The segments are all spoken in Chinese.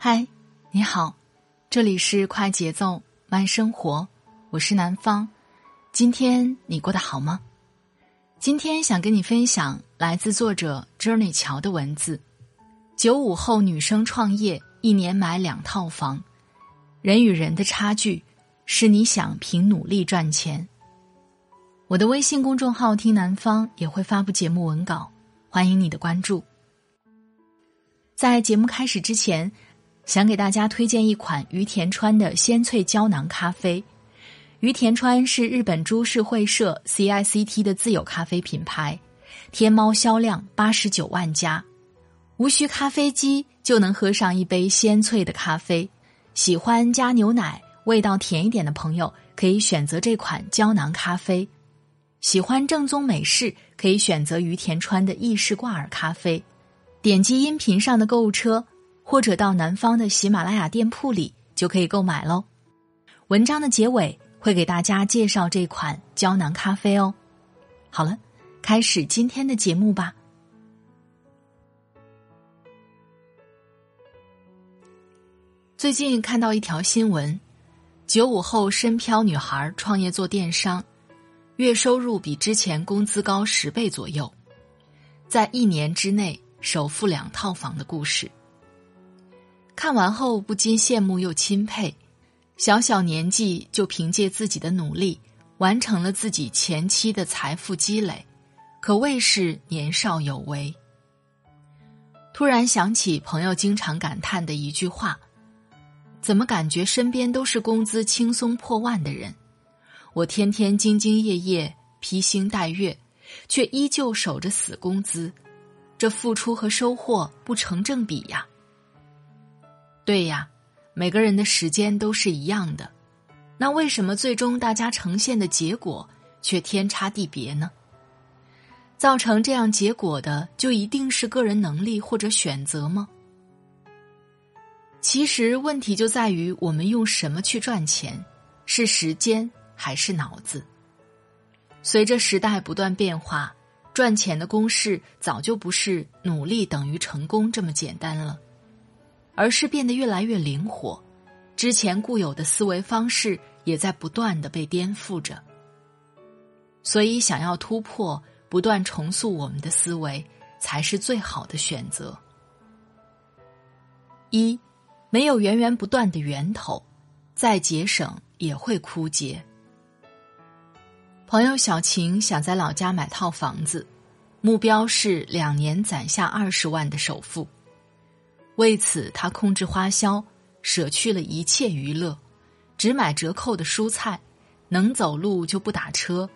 嗨，你好，这里是快节奏慢生活，我是南方。今天你过得好吗？今天想跟你分享来自作者 Journey 乔的文字：九五后女生创业，一年买两套房。人与人的差距，是你想凭努力赚钱。我的微信公众号“听南方”也会发布节目文稿，欢迎你的关注。在节目开始之前。想给大家推荐一款于田川的鲜萃胶囊咖啡。于田川是日本株式会社 CICT 的自有咖啡品牌，天猫销量八十九万加，无需咖啡机就能喝上一杯鲜萃的咖啡。喜欢加牛奶、味道甜一点的朋友可以选择这款胶囊咖啡；喜欢正宗美式可以选择于田川的意式挂耳咖啡。点击音频上的购物车。或者到南方的喜马拉雅店铺里就可以购买喽。文章的结尾会给大家介绍这款胶囊咖啡哦。好了，开始今天的节目吧。最近看到一条新闻：九五后深漂女孩创业做电商，月收入比之前工资高十倍左右，在一年之内首付两套房的故事。看完后不禁羡慕又钦佩，小小年纪就凭借自己的努力完成了自己前期的财富积累，可谓是年少有为。突然想起朋友经常感叹的一句话：“怎么感觉身边都是工资轻松破万的人？我天天兢兢业业、披星戴月，却依旧守着死工资，这付出和收获不成正比呀。”对呀，每个人的时间都是一样的，那为什么最终大家呈现的结果却天差地别呢？造成这样结果的，就一定是个人能力或者选择吗？其实问题就在于我们用什么去赚钱，是时间还是脑子？随着时代不断变化，赚钱的公式早就不是努力等于成功这么简单了。而是变得越来越灵活，之前固有的思维方式也在不断的被颠覆着。所以，想要突破，不断重塑我们的思维，才是最好的选择。一，没有源源不断的源头，再节省也会枯竭。朋友小晴想在老家买套房子，目标是两年攒下二十万的首付。为此，他控制花销，舍去了一切娱乐，只买折扣的蔬菜，能走路就不打车，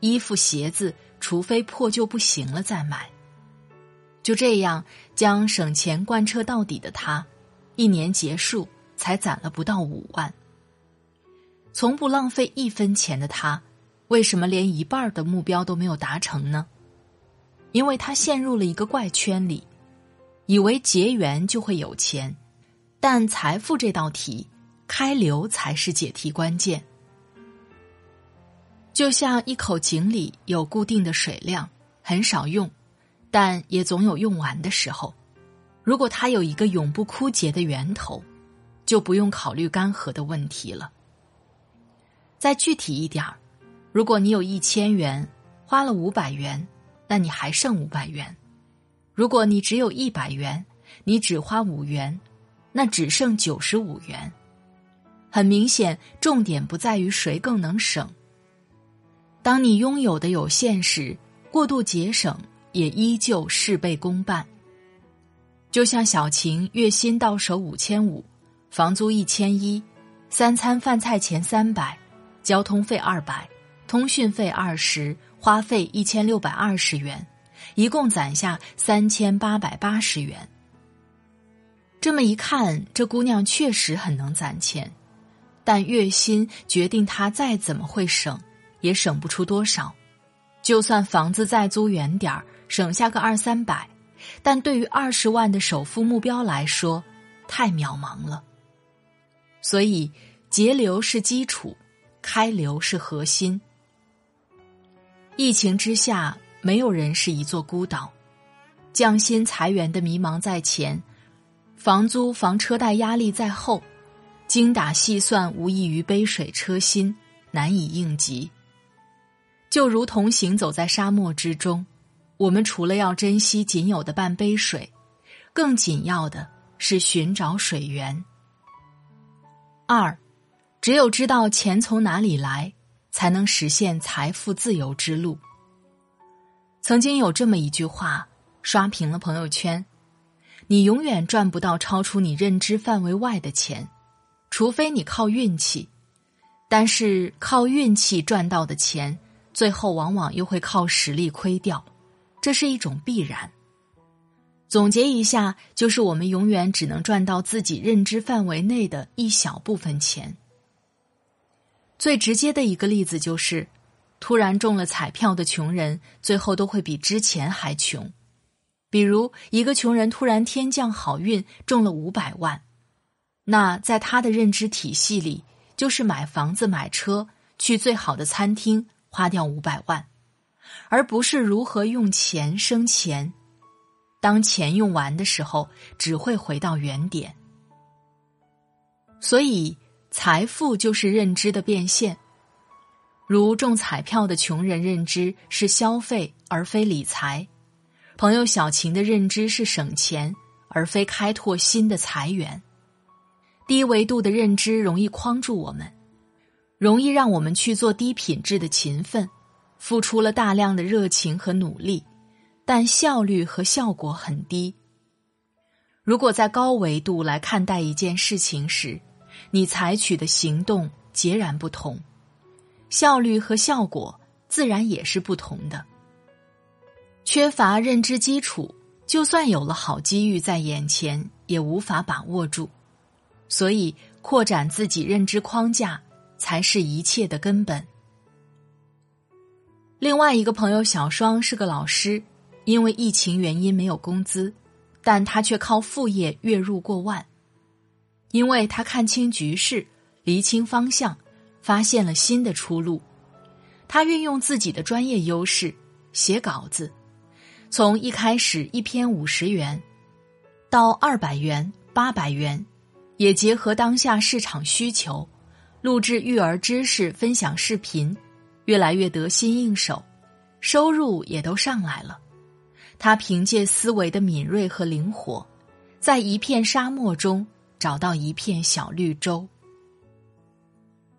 衣服鞋子除非破旧不行了再买。就这样将省钱贯彻到底的他，一年结束才攒了不到五万。从不浪费一分钱的他，为什么连一半的目标都没有达成呢？因为他陷入了一个怪圈里。以为结缘就会有钱，但财富这道题，开流才是解题关键。就像一口井里有固定的水量，很少用，但也总有用完的时候。如果它有一个永不枯竭的源头，就不用考虑干涸的问题了。再具体一点儿，如果你有一千元，花了五百元，那你还剩五百元。如果你只有一百元，你只花五元，那只剩九十五元。很明显，重点不在于谁更能省。当你拥有的有限时，过度节省也依旧事倍功半。就像小晴月薪到手五千五，房租一千一，三餐饭菜钱三百，交通费二百，通讯费二十，花费一千六百二十元。一共攒下三千八百八十元。这么一看，这姑娘确实很能攒钱，但月薪决定她再怎么会省，也省不出多少。就算房子再租远点儿，省下个二三百，但对于二十万的首付目标来说，太渺茫了。所以，节流是基础，开流是核心。疫情之下，没有人是一座孤岛，降薪裁员的迷茫在前。房租、房车贷压力在后，精打细算无异于杯水车薪，难以应急。就如同行走在沙漠之中，我们除了要珍惜仅有的半杯水，更紧要的是寻找水源。二，只有知道钱从哪里来，才能实现财富自由之路。曾经有这么一句话，刷屏了朋友圈。你永远赚不到超出你认知范围外的钱，除非你靠运气。但是靠运气赚到的钱，最后往往又会靠实力亏掉，这是一种必然。总结一下，就是我们永远只能赚到自己认知范围内的一小部分钱。最直接的一个例子就是，突然中了彩票的穷人，最后都会比之前还穷。比如，一个穷人突然天降好运，中了五百万，那在他的认知体系里，就是买房子、买车、去最好的餐厅，花掉五百万，而不是如何用钱生钱。当钱用完的时候，只会回到原点。所以，财富就是认知的变现。如中彩票的穷人认知是消费，而非理财。朋友小晴的认知是省钱，而非开拓新的财源。低维度的认知容易框住我们，容易让我们去做低品质的勤奋，付出了大量的热情和努力，但效率和效果很低。如果在高维度来看待一件事情时，你采取的行动截然不同，效率和效果自然也是不同的。缺乏认知基础，就算有了好机遇在眼前，也无法把握住。所以，扩展自己认知框架才是一切的根本。另外一个朋友小双是个老师，因为疫情原因没有工资，但他却靠副业月入过万。因为他看清局势，厘清方向，发现了新的出路。他运用自己的专业优势，写稿子。从一开始一篇五十元，到二百元、八百元，也结合当下市场需求，录制育儿知识分享视频，越来越得心应手，收入也都上来了。他凭借思维的敏锐和灵活，在一片沙漠中找到一片小绿洲。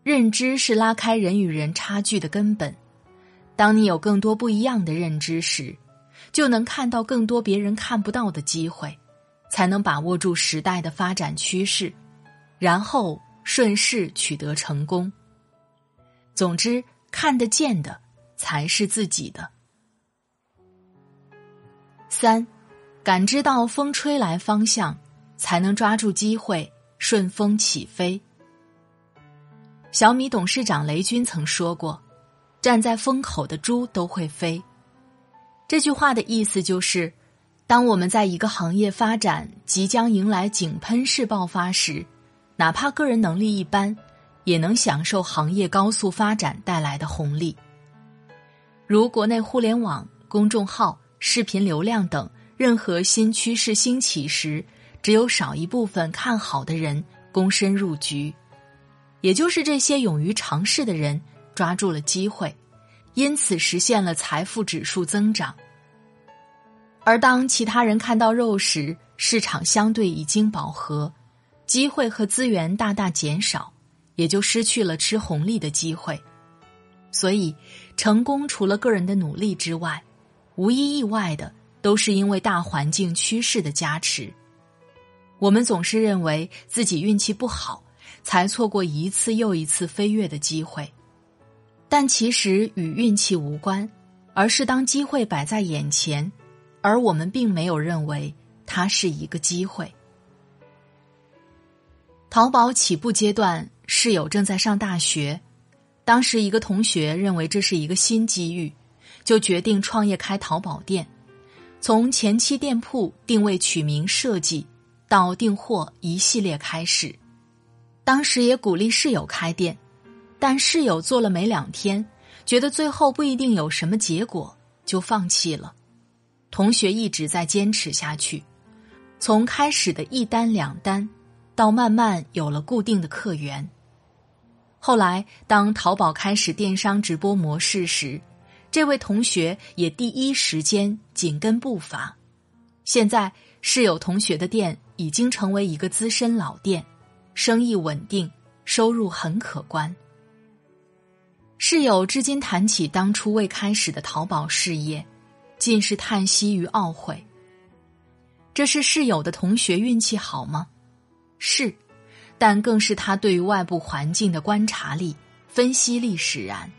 认知是拉开人与人差距的根本。当你有更多不一样的认知时，就能看到更多别人看不到的机会，才能把握住时代的发展趋势，然后顺势取得成功。总之，看得见的才是自己的。三，感知到风吹来方向，才能抓住机会，顺风起飞。小米董事长雷军曾说过：“站在风口的猪都会飞。”这句话的意思就是，当我们在一个行业发展即将迎来井喷式爆发时，哪怕个人能力一般，也能享受行业高速发展带来的红利。如国内互联网、公众号、视频流量等任何新趋势兴起时，只有少一部分看好的人躬身入局，也就是这些勇于尝试的人抓住了机会。因此实现了财富指数增长，而当其他人看到肉时，市场相对已经饱和，机会和资源大大减少，也就失去了吃红利的机会。所以，成功除了个人的努力之外，无一意外的都是因为大环境趋势的加持。我们总是认为自己运气不好，才错过一次又一次飞跃的机会。但其实与运气无关，而是当机会摆在眼前，而我们并没有认为它是一个机会。淘宝起步阶段，室友正在上大学，当时一个同学认为这是一个新机遇，就决定创业开淘宝店。从前期店铺定位、取名、设计到订货一系列开始，当时也鼓励室友开店，但室友做了没两天，觉得最后不一定有什么结果，就放弃了。同学一直在坚持下去，从开始的一单两单，到慢慢有了固定的客源。后来，当淘宝开始电商直播模式时，这位同学也第一时间紧跟步伐，现在室友同学的店已经成为一个资深老店，生意稳定，收入很可观。室友至今谈起当初未开始的淘宝事业，尽是叹息与懊悔。这是室友的同学运气好吗？是，但更是他对于外部环境的观察力、分析力使然。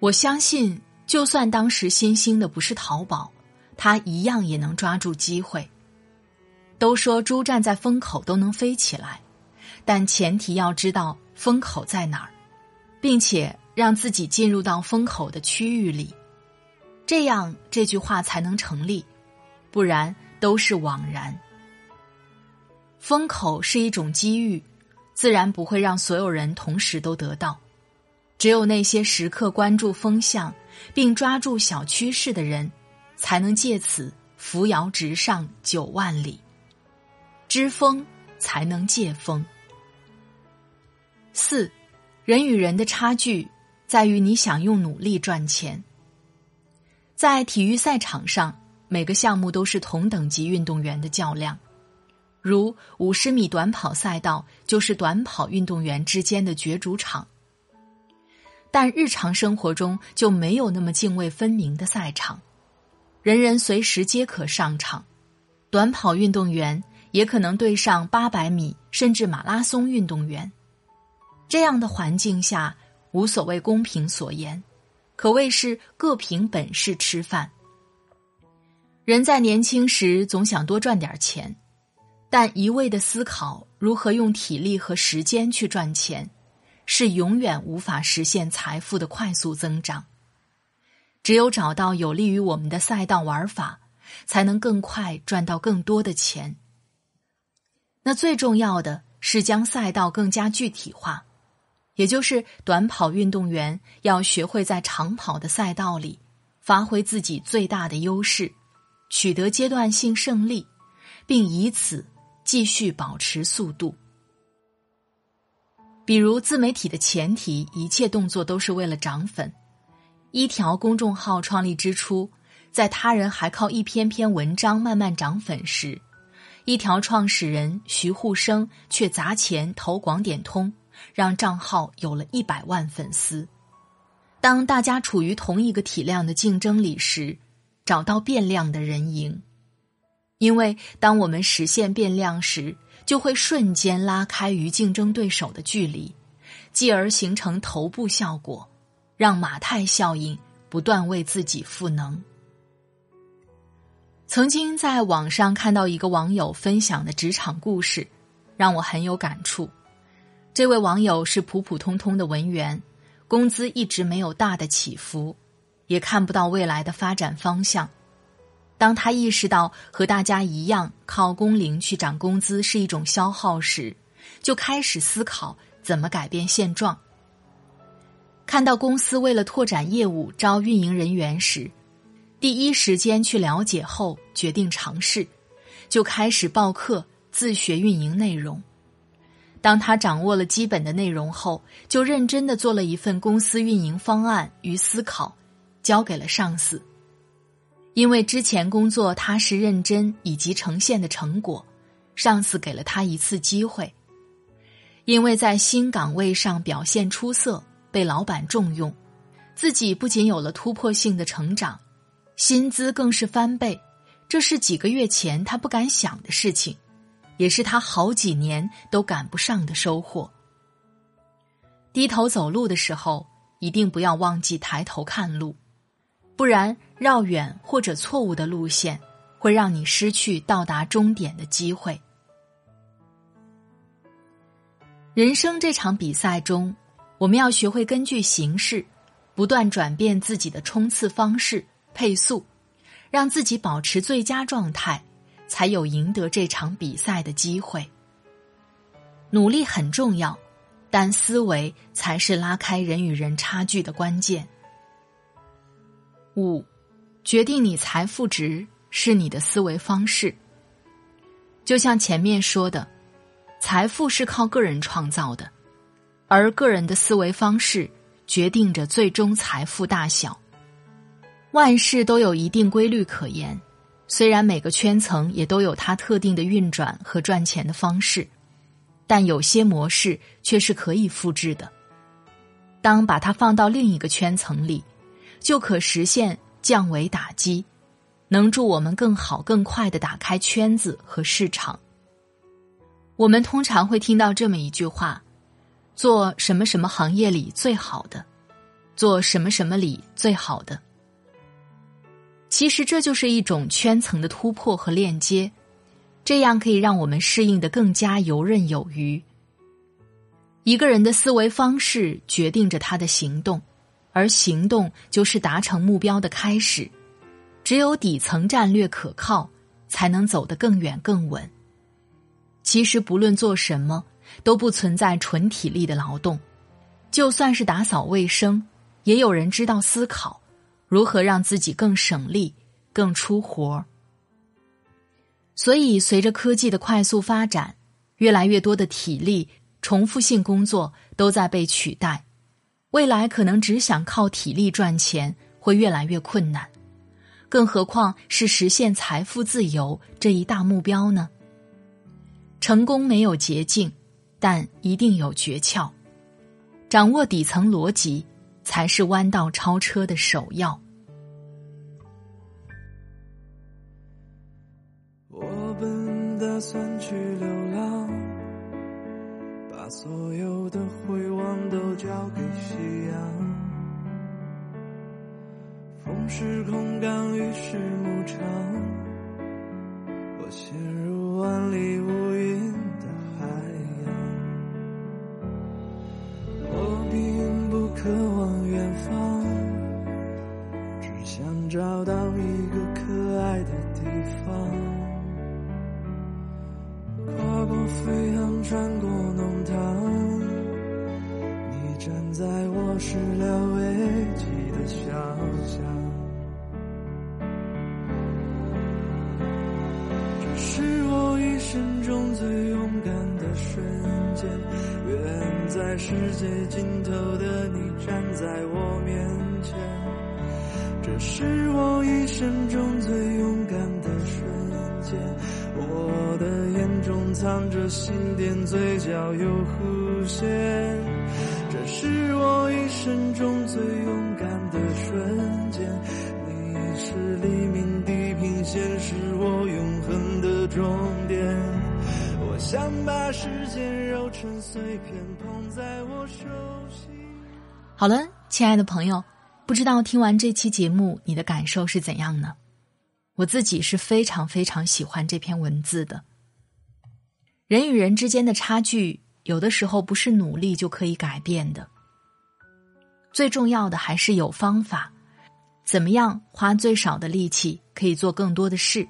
我相信，就算当时新兴的不是淘宝，他一样也能抓住机会。都说猪站在风口都能飞起来，但前提要知道风口在哪儿，并且让自己进入到风口的区域里，这样这句话才能成立，不然都是枉然。风口是一种机遇，自然不会让所有人同时都得到。只有那些时刻关注风向，并抓住小趋势的人，才能借此扶摇直上九万里。知风才能借风。四，人与人的差距在于你想用努力赚钱。在体育赛场上，每个项目都是同等级运动员的较量，如五十米短跑赛道就是短跑运动员之间的角逐场。但日常生活中就没有那么泾渭分明的赛场，人人随时皆可上场。短跑运动员也可能对上八百米甚至马拉松运动员。这样的环境下，无所谓公平所言，可谓是各凭本事吃饭。人在年轻时总想多赚点钱，但一味的思考如何用体力和时间去赚钱。是永远无法实现财富的快速增长。只有找到有利于我们的赛道玩法，才能更快赚到更多的钱。那最重要的是将赛道更加具体化，也就是短跑运动员要学会在长跑的赛道里发挥自己最大的优势，取得阶段性胜利，并以此继续保持速度。比如自媒体的前提，一切动作都是为了涨粉。一条公众号创立之初，在他人还靠一篇篇文章慢慢涨粉时，一条创始人徐沪生却砸钱投广点通，让账号有了一百万粉丝。当大家处于同一个体量的竞争里时，找到变量的人赢。因为当我们实现变量时，就会瞬间拉开与竞争对手的距离，继而形成头部效果，让马太效应不断为自己赋能。曾经在网上看到一个网友分享的职场故事，让我很有感触。这位网友是普普通通的文员，工资一直没有大的起伏，也看不到未来的发展方向。当他意识到和大家一样靠工龄去涨工资是一种消耗时，就开始思考怎么改变现状。看到公司为了拓展业务招运营人员时，第一时间去了解后决定尝试，就开始报课自学运营内容。当他掌握了基本的内容后，就认真的做了一份公司运营方案与思考，交给了上司。因为之前工作踏实认真以及呈现的成果，上司给了他一次机会。因为在新岗位上表现出色，被老板重用，自己不仅有了突破性的成长，薪资更是翻倍。这是几个月前他不敢想的事情，也是他好几年都赶不上的收获。低头走路的时候，一定不要忘记抬头看路。不然绕远或者错误的路线会让你失去到达终点的机会。人生这场比赛中，我们要学会根据形势，不断转变自己的冲刺方式、配速，让自己保持最佳状态，才有赢得这场比赛的机会。努力很重要，但思维才是拉开人与人差距的关键。五，决定你财富值是你的思维方式。就像前面说的。财富是靠个人创造的，而个人的思维方式决定着最终财富大小。万事都有一定规律可言，虽然每个圈层也都有它特定的运转和赚钱的方式，但有些模式却是可以复制的。当把它放到另一个圈层里，就可实现降维打击，能助我们更好、更快的打开圈子和市场。我们通常会听到这么一句话：“做什么什么行业里最好的，做什么什么里最好的。”其实这就是一种圈层的突破和链接，这样可以让我们适应的更加游刃有余。一个人的思维方式决定着他的行动，而行动就是达成目标的开始。只有底层战略可靠，才能走得更远更稳。其实不论做什么，都不存在纯体力的劳动。就算是打扫卫生，也有人知道思考如何让自己更省力、更出活。所以，随着科技的快速发展，越来越多的体力、重复性工作都在被取代。未来可能只想靠体力赚钱会越来越困难，更何况是实现财富自由这一大目标呢？成功没有捷径，但一定有诀窍。掌握底层逻辑，才是弯道超车的首要。打算去流浪，把所有的回望都交给夕阳。风是空港，雨是牧场，我陷入万里世界尽头的你站在我面前。这是我一生中最勇敢的瞬间，我的眼中藏着心电，嘴角有弧线。这是我一生中最勇敢的瞬间，你是黎明地平线，是我永恒的终点。想把时间揉成碎片，捧在我手心。好了，亲爱的朋友。不知道听完这期节目，你的感受是怎样呢？我自己是非常非常喜欢这篇文字的。人与人之间的差距，有的时候不是努力就可以改变的。最重要的还是有方法，怎么样花最少的力气可以做更多的事？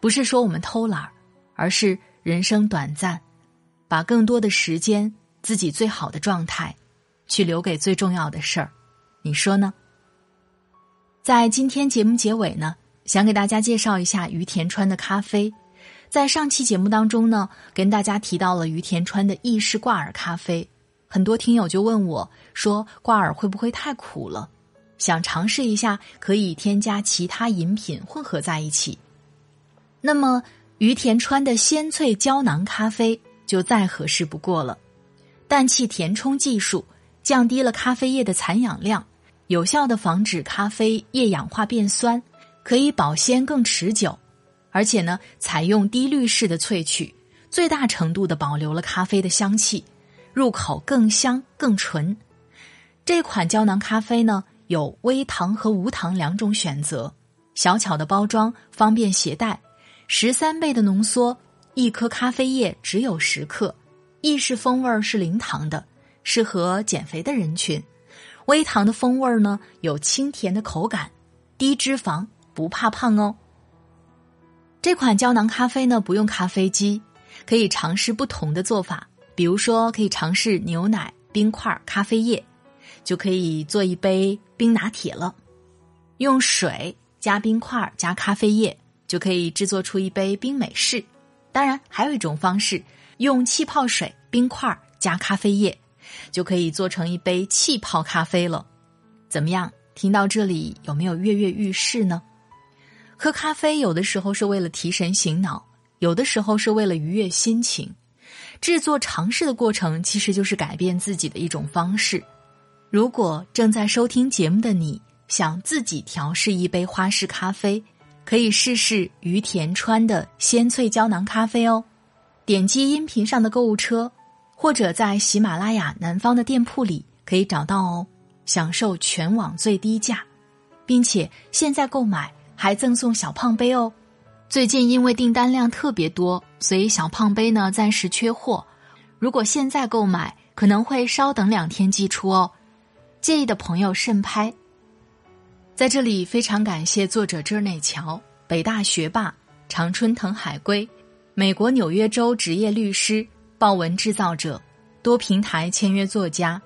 不是说我们偷懒，而是人生短暂，把更多的时间、自己最好的状态，去留给最重要的事儿。你说呢？在今天节目结尾呢，想给大家介绍一下于田川的咖啡。在上期节目当中呢，跟大家提到了于田川的意式挂耳咖啡，很多听友就问我说，挂耳会不会太苦了？想尝试一下，可以添加其他饮品混合在一起。那么于田川的鲜萃胶囊咖啡就再合适不过了，氮气填充技术降低了咖啡液的残氧量。有效的防止咖啡液氧化变酸，可以保鲜更持久，而且呢，采用低滤式的萃取，最大程度的保留了咖啡的香气，入口更香更纯。这款胶囊咖啡呢，有微糖和无糖两种选择，小巧的包装方便携带，十三倍的浓缩，一颗咖啡液只有十克，意式风味是零糖的，适合减肥的人群。微糖的风味呢，有清甜的口感，低脂肪，不怕胖哦。这款胶囊咖啡呢，不用咖啡机，可以尝试不同的做法，比如说可以尝试牛奶、冰块、咖啡液。就可以做一杯冰拿铁了，用水加冰块加咖啡液就可以制作出一杯冰美式。当然，还有一种方式，用气泡水、冰块加咖啡液就可以做成一杯气泡咖啡了。怎么样？听到这里有没有跃跃欲试呢？喝咖啡有的时候是为了提神醒脑，有的时候是为了愉悦心情。制作尝试的过程其实就是改变自己的一种方式。如果正在收听节目的你想自己调试一杯花式咖啡，可以试试于田川的鲜萃胶囊咖啡哦。点击音频上的购物车，或者在喜马拉雅南方的店铺里可以找到哦，享受全网最低价，并且现在购买还赠送小胖杯哦。最近因为订单量特别多，所以小胖杯呢暂时缺货。如果现在购买，可能会稍等两天寄出哦。介意的朋友慎拍。在这里非常感谢作者遮内乔，北大学霸，常春藤海龟，美国纽约州职业律师，报文制造者，多平台签约作家。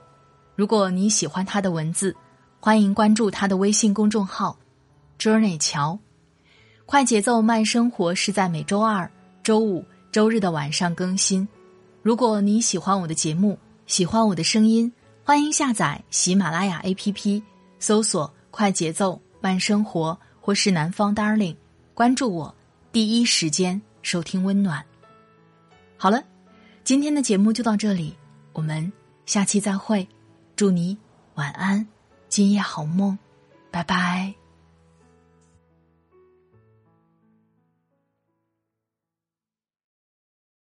如果你喜欢他的文字，欢迎关注他的微信公众号遮内乔。快节奏慢生活是在每周二、周五、周日的晚上更新。如果你喜欢我的节目，喜欢我的声音。欢迎下载喜马拉雅 APP，搜索“快节奏慢生活”或是“南方 Darling”，关注我，第一时间收听温暖。好了，今天的节目就到这里，我们下期再会，祝你晚安，今夜好梦，拜拜。